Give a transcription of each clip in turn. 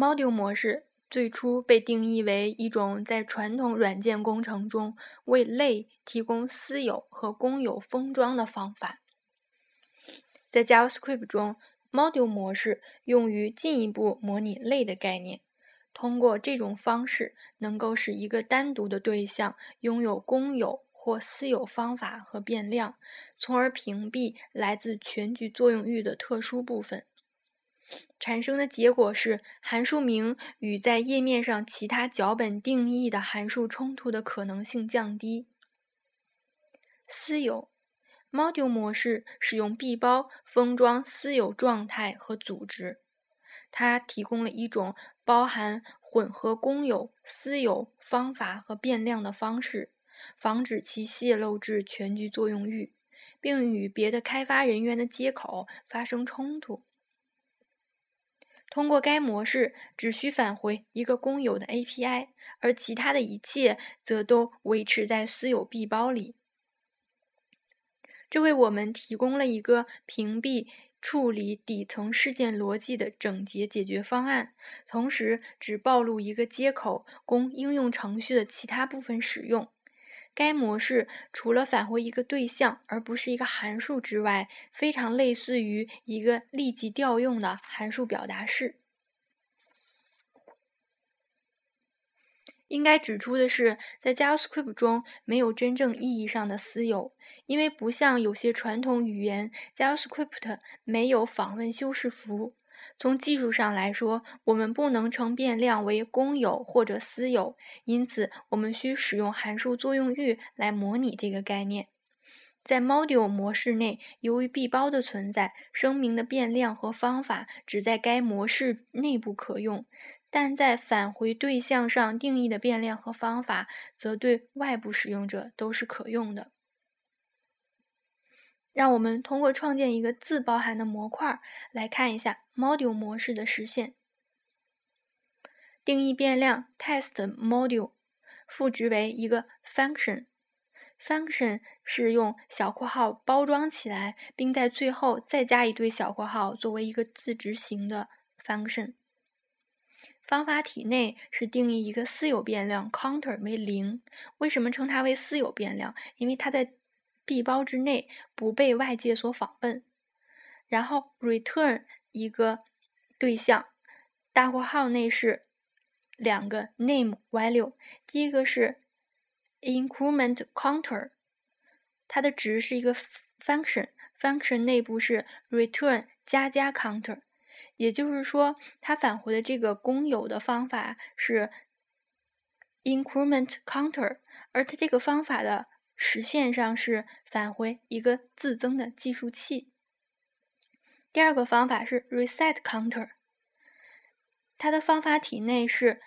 Module 模式最初被定义为一种在传统软件工程中为类提供私有和公有封装的方法。在 JavaScript 中，Module 模式用于进一步模拟类的概念。通过这种方式，能够使一个单独的对象拥有公有或私有方法和变量，从而屏蔽来自全局作用域的特殊部分。产生的结果是，函数名与在页面上其他脚本定义的函数冲突的可能性降低。私有 Module 模式使用闭包封装私有状态和组织，它提供了一种包含混合公有、私有方法和变量的方式，防止其泄露至全局作用域，并与别的开发人员的接口发生冲突。通过该模式，只需返回一个公有的 API，而其他的一切则都维持在私有 B 包里。这为我们提供了一个屏蔽处理底层事件逻辑的整洁解决方案，同时只暴露一个接口供应用程序的其他部分使用。该模式除了返回一个对象而不是一个函数之外，非常类似于一个立即调用的函数表达式。应该指出的是，在 JavaScript 中没有真正意义上的私有，因为不像有些传统语言，JavaScript 没有访问修饰符。从技术上来说，我们不能称变量为公有或者私有，因此我们需使用函数作用域来模拟这个概念。在 Module 模式内，由于 B 包的存在，声明的变量和方法只在该模式内部可用。但在返回对象上定义的变量和方法，则对外部使用者都是可用的。让我们通过创建一个自包含的模块来看一下 Module 模式的实现。定义变量 test module，赋值为一个 function。function 是用小括号包装起来，并在最后再加一堆小括号作为一个自执行的 function。方法体内是定义一个私有变量 counter 为零。为什么称它为私有变量？因为它在 B 包之内不被外界所访问。然后 return 一个对象，大括号内是两个 name value。第一个是 increment counter，它的值是一个 function，function 内部是 return 加加 counter。也就是说，它返回的这个公有的方法是 increment counter，而它这个方法的实现上是返回一个自增的计数器。第二个方法是 reset counter，它的方法体内是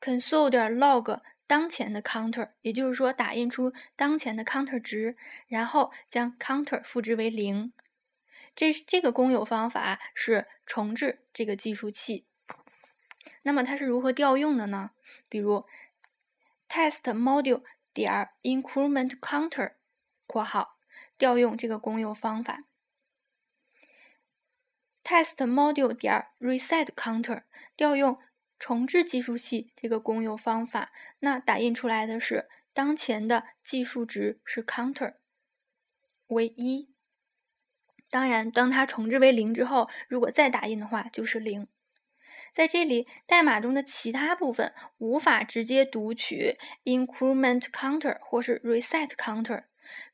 console log 当前的 counter，也就是说打印出当前的 counter 值，然后将 counter 赋值为零。这这个公有方法是重置这个计数器。那么它是如何调用的呢？比如 test module 点 increment counter（ 括号）调用这个公有方法；test module 点 reset counter 调用重置计数器这个公有方法。那打印出来的是当前的计数值是 counter 为一。当然，当它重置为零之后，如果再打印的话就是零。在这里，代码中的其他部分无法直接读取 increment counter 或是 reset counter。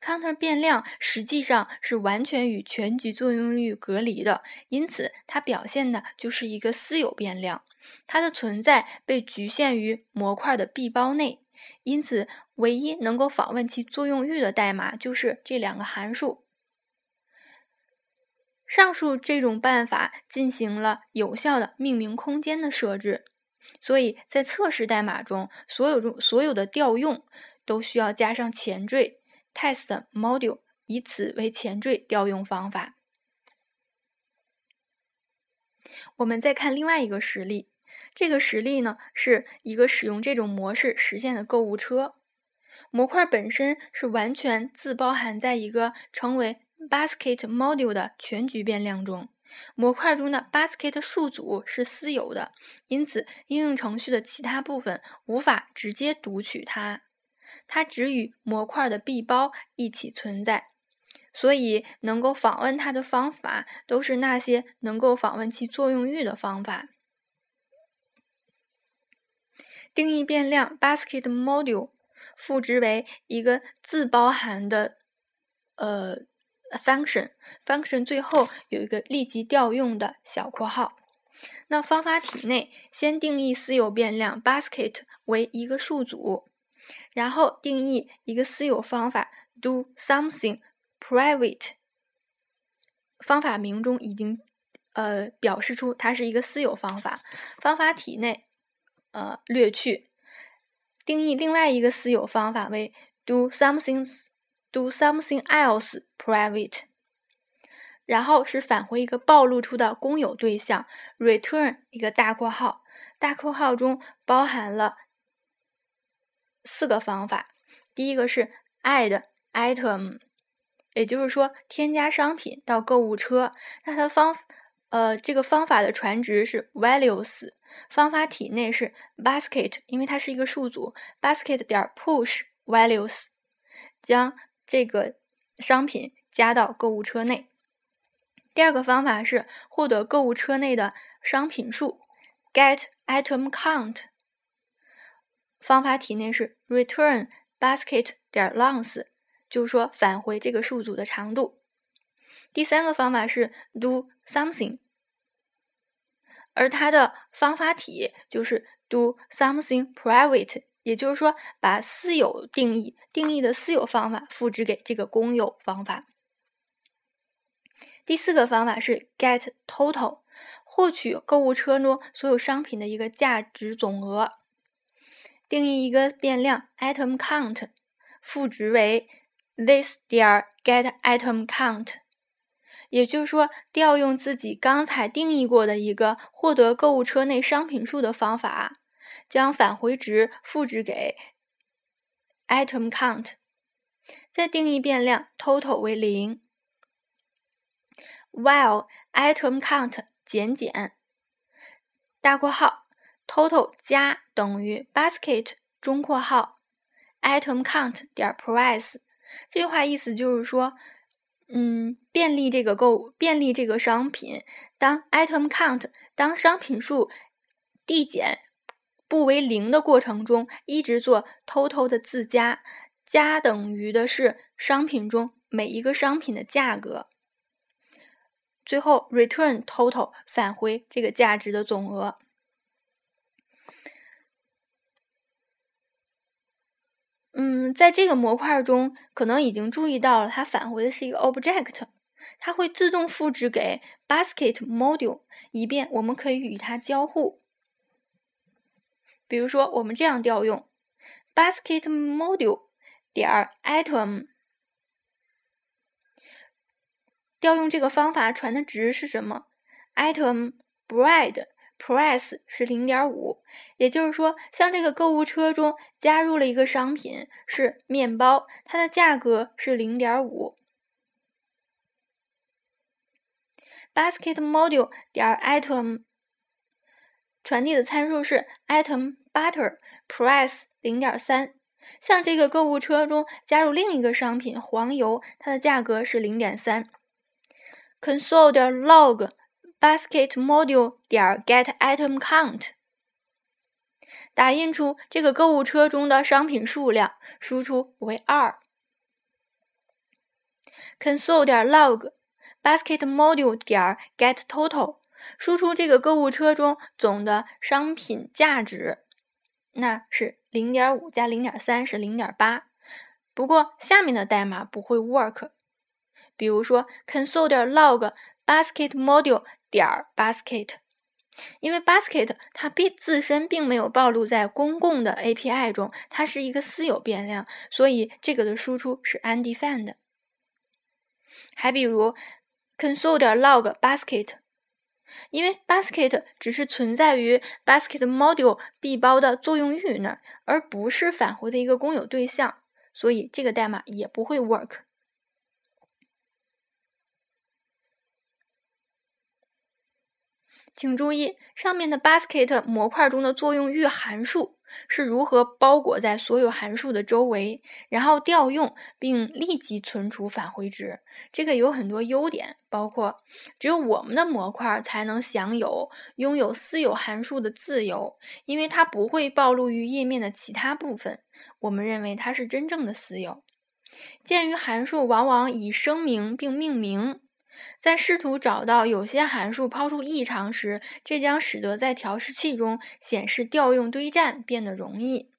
counter 变量实际上是完全与全局作用域隔离的，因此它表现的就是一个私有变量。它的存在被局限于模块的闭包内，因此唯一能够访问其作用域的代码就是这两个函数。上述这种办法进行了有效的命名空间的设置，所以在测试代码中，所有中所有的调用都需要加上前缀 test module，以此为前缀调用方法。我们再看另外一个实例，这个实例呢是一个使用这种模式实现的购物车模块本身是完全自包含在一个称为。Basket module 的全局变量中，模块中的 basket 数组是私有的，因此应用程序的其他部分无法直接读取它，它只与模块的闭包一起存在。所以，能够访问它的方法都是那些能够访问其作用域的方法。定义变量 basket module 赋值为一个自包含的呃 function，function 最后有一个立即调用的小括号。那方法体内先定义私有变量 basket 为一个数组，然后定义一个私有方法 do something。Private 方法名中已经呃表示出它是一个私有方法，方法体内呃略去定义另外一个私有方法为 do something do something else private，然后是返回一个暴露出的公有对象，return 一个大括号，大括号中包含了四个方法，第一个是 add item。也就是说，添加商品到购物车，那它的方呃这个方法的传值是 values，方法体内是 basket，因为它是一个数组，basket 点 push values，将这个商品加到购物车内。第二个方法是获得购物车内的商品数，get item count，方法体内是 return basket 点 length。就是说，返回这个数组的长度。第三个方法是 do something，而它的方法体就是 do something private，也就是说，把私有定义定义的私有方法复制给这个公有方法。第四个方法是 get total，获取购物车中所有商品的一个价值总额，定义一个变量 item count，赋值为。this 点 get item count，也就是说，调用自己刚才定义过的一个获得购物车内商品数的方法，将返回值复制给 item count，再定义变量 total 为零，while item count 减减大括号 total 加等于 basket 中括号 item count 点 price。这句话意思就是说，嗯，便利这个购便利这个商品，当 item count 当商品数递减不为零的过程中，一直做 total 的自加，加等于的是商品中每一个商品的价格，最后 return total 返回这个价值的总额。嗯，在这个模块中，可能已经注意到了，它返回的是一个 object，它会自动复制给 basket module，以便我们可以与它交互。比如说，我们这样调用 basket module 点 item，调用这个方法传的值是什么？item bread。Price 是零点五，也就是说，像这个购物车中加入了一个商品是面包，它的价格是零点五。Basket module 点 item 传递的参数是 item butter，price 零点三。像这个购物车中加入另一个商品黄油，它的价格是零点三。Console 点 log。basket module 点 get item count，打印出这个购物车中的商品数量，输出为二。console 点 log basket module 点 get total，输出这个购物车中总的商品价值，那是零点五加零点三是零点八。不过下面的代码不会 work，比如说 console 点 log basket module。点 basket，因为 basket 它并自身并没有暴露在公共的 API 中，它是一个私有变量，所以这个的输出是 undefined。还比如 console 点 log basket，因为 basket 只是存在于 basket module B 包的作用域那儿，而不是返回的一个公有对象，所以这个代码也不会 work。请注意，上面的 basket 模块中的作用域函数是如何包裹在所有函数的周围，然后调用并立即存储返回值。这个有很多优点，包括只有我们的模块才能享有拥有私有函数的自由，因为它不会暴露于页面的其他部分。我们认为它是真正的私有。鉴于函数往往以声明并命名。在试图找到有些函数抛出异常时，这将使得在调试器中显示调用堆栈变得容易。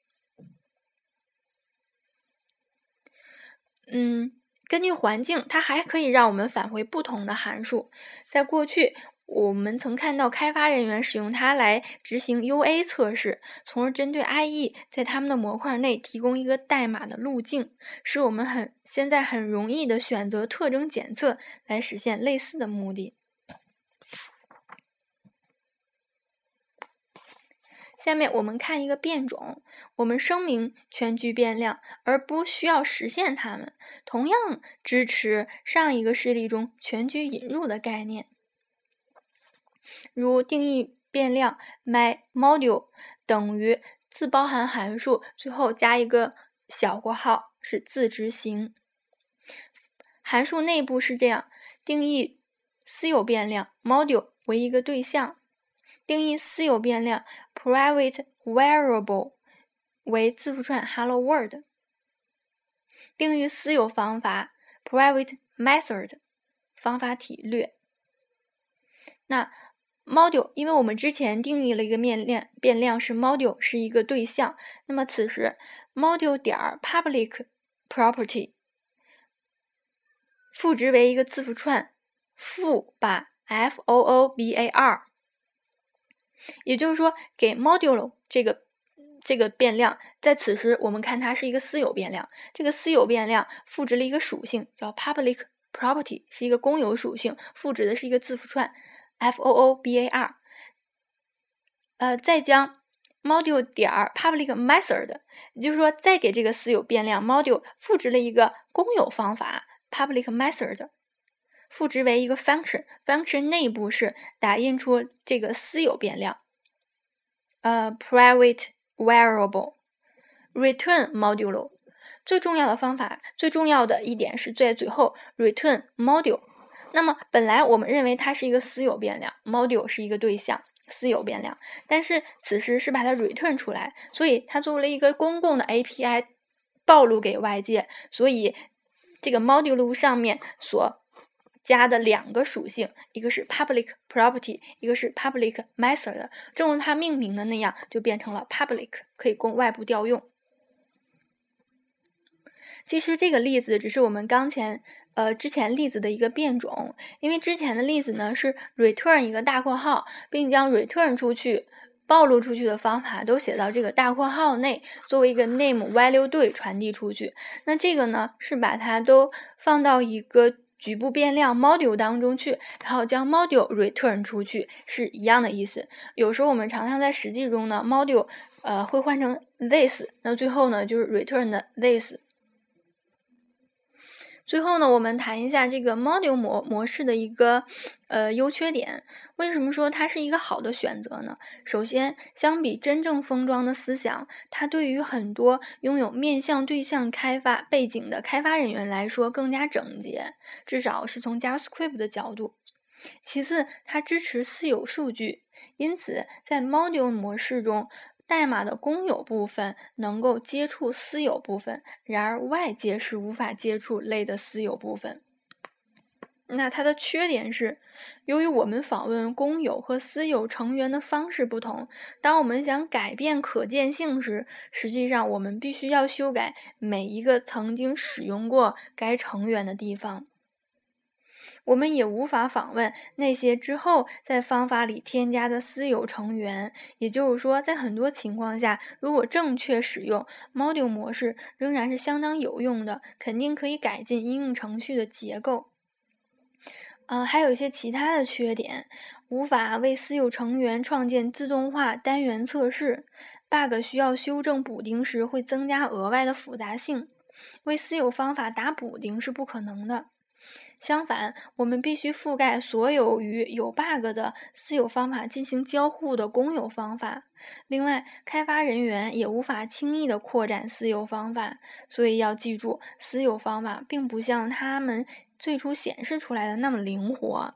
嗯，根据环境，它还可以让我们返回不同的函数。在过去。我们曾看到开发人员使用它来执行 UA 测试，从而针对 IE 在他们的模块内提供一个代码的路径，使我们很现在很容易的选择特征检测来实现类似的目的。下面我们看一个变种，我们声明全局变量，而不需要实现它们，同样支持上一个示例中全局引入的概念。如定义变量 my_module 等于自包含函数，最后加一个小括号是自执行。函数内部是这样定义：私有变量 module 为一个对象，定义私有变量 private variable 为字符串 hello world，定义私有方法 private method 方法体略。那 module，因为我们之前定义了一个变量，变量是 module，是一个对象。那么此时 module 点 public property 赋值为一个字符串，负把 f o o b a r，也就是说给 module 这个这个变量，在此时我们看它是一个私有变量，这个私有变量赋值了一个属性叫 public property，是一个公有属性，赋值的是一个字符串。F o o b a r，呃，再将 module 点 public method，也就是说，再给这个私有变量 module 赋值了一个公有方法 public method，赋值为一个 function，function 内部是打印出这个私有变量，呃，private variable return module。最重要的方法，最重要的一点是在最后 return module。那么本来我们认为它是一个私有变量，module 是一个对象，私有变量。但是此时是把它 return 出来，所以它作为了一个公共的 API 暴露给外界。所以这个 module 上面所加的两个属性，一个是 public property，一个是 public method，正如它命名的那样，就变成了 public，可以供外部调用。其实这个例子只是我们刚前。呃，之前例子的一个变种，因为之前的例子呢是 return 一个大括号，并将 return 出去、暴露出去的方法都写到这个大括号内，作为一个 name value 对传递出去。那这个呢是把它都放到一个局部变量 module 当中去，然后将 module return 出去，是一样的意思。有时候我们常常在实际中呢，module 呃会换成 this，那最后呢就是 return 的 this。最后呢，我们谈一下这个 module 模模式的一个呃优缺点。为什么说它是一个好的选择呢？首先，相比真正封装的思想，它对于很多拥有面向对象开发背景的开发人员来说更加整洁，至少是从 JavaScript 的角度。其次，它支持私有数据，因此在 module 模式中。代码的公有部分能够接触私有部分，然而外界是无法接触类的私有部分。那它的缺点是，由于我们访问公有和私有成员的方式不同，当我们想改变可见性时，实际上我们必须要修改每一个曾经使用过该成员的地方。我们也无法访问那些之后在方法里添加的私有成员。也就是说，在很多情况下，如果正确使用 module 模式，仍然是相当有用的，肯定可以改进应用程序的结构。嗯，还有一些其他的缺点，无法为私有成员创建自动化单元测试，bug 需要修正补丁时会增加额外的复杂性，为私有方法打补丁是不可能的。相反，我们必须覆盖所有与有 bug 的私有方法进行交互的公有方法。另外，开发人员也无法轻易地扩展私有方法，所以要记住，私有方法并不像他们最初显示出来的那么灵活。